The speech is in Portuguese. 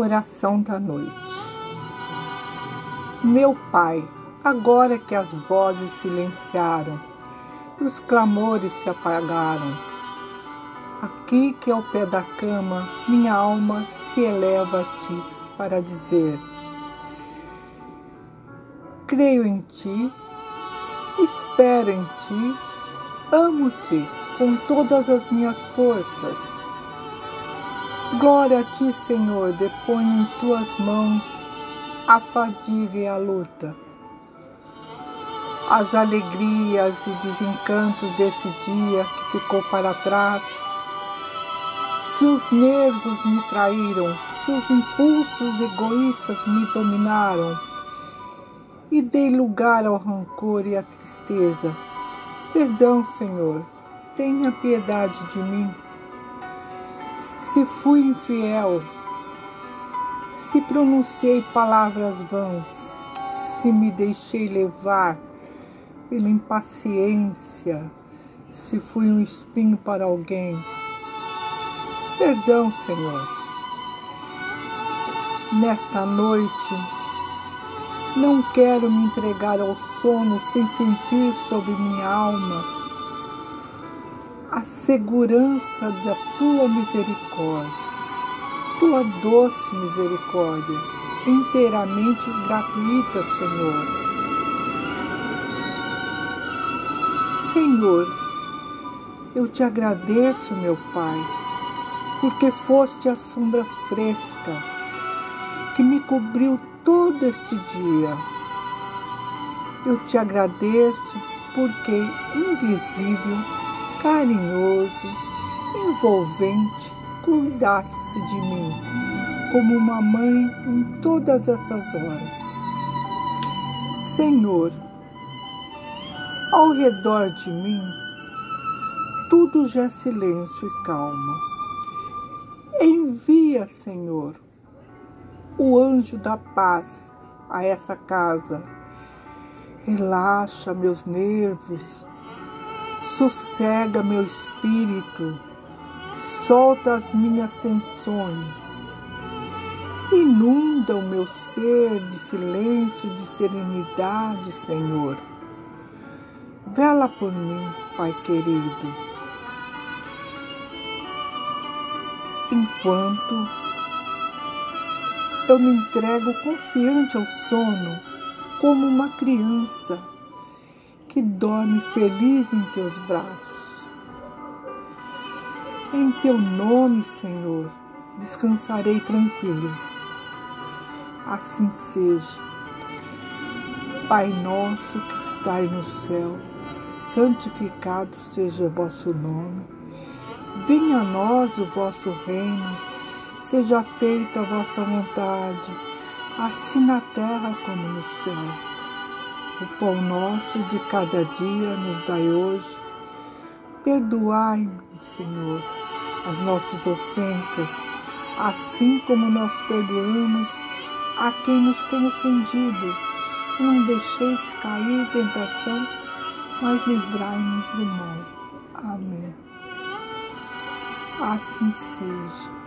Oração da noite. Meu Pai, agora que as vozes silenciaram e os clamores se apagaram, aqui que ao pé da cama minha alma se eleva a Ti para dizer: Creio em Ti, espero em Ti, amo-Te com todas as minhas forças Glória a ti, Senhor, deponho em tuas mãos a fadiga e a luta. As alegrias e desencantos desse dia que ficou para trás. Se os nervos me traíram, se os impulsos egoístas me dominaram e dei lugar ao rancor e à tristeza. Perdão, Senhor, tenha piedade de mim se fui infiel, se pronunciei palavras vãs, se me deixei levar pela impaciência, se fui um espinho para alguém. Perdão, Senhor. Nesta noite, não quero me entregar ao sono sem sentir sobre minha alma a segurança da tua misericórdia, tua doce misericórdia, inteiramente gratuita, Senhor. Senhor, eu te agradeço, meu Pai, porque foste a sombra fresca que me cobriu todo este dia. Eu te agradeço porque invisível carinhoso, envolvente, cuidaste de mim como uma mãe em todas essas horas. Senhor, ao redor de mim, tudo já é silêncio e calma. Envia, Senhor, o anjo da paz a essa casa. Relaxa meus nervos, sossega meu espírito, solta as minhas tensões, inunda o meu ser de silêncio, de serenidade, Senhor. Vela por mim, Pai querido, enquanto eu me entrego confiante ao sono como uma criança que dorme feliz em teus braços. Em teu nome, Senhor, descansarei tranquilo. Assim seja. Pai nosso que estais no céu, santificado seja o vosso nome. Venha a nós o vosso reino, seja feita a vossa vontade, assim na terra como no céu. O pão nosso de cada dia nos dai hoje. Perdoai, Senhor, as nossas ofensas, assim como nós perdoamos a quem nos tem ofendido. Não deixeis cair em tentação, mas livrai-nos do mal. Amém. Assim seja.